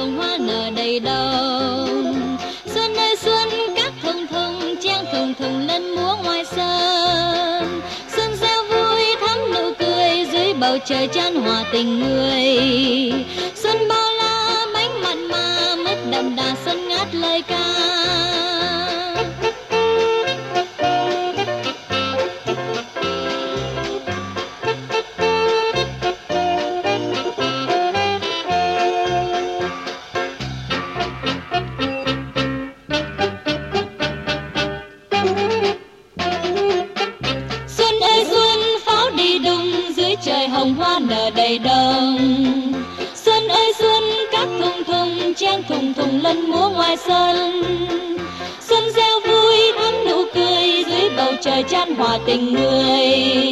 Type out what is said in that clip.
nở hoa nở đầy đồng. Xuân ơi, xuân, các thùng thùng trang thùng thùng lên múa ngoài sân. Xuân ra vui, thắm nụ cười dưới bầu trời chan hòa tình người. Xuân bao la bánh mặn mà mứt đậm đà, xuân ngát lời ca. trời hồng hoa nở đầy đồng. Xuân ơi, xuân các thùng thùng chen thùng thùng lân múa ngoài sân. Xuân reo vui thắm nụ cười, dưới bầu trời chan hòa tình người.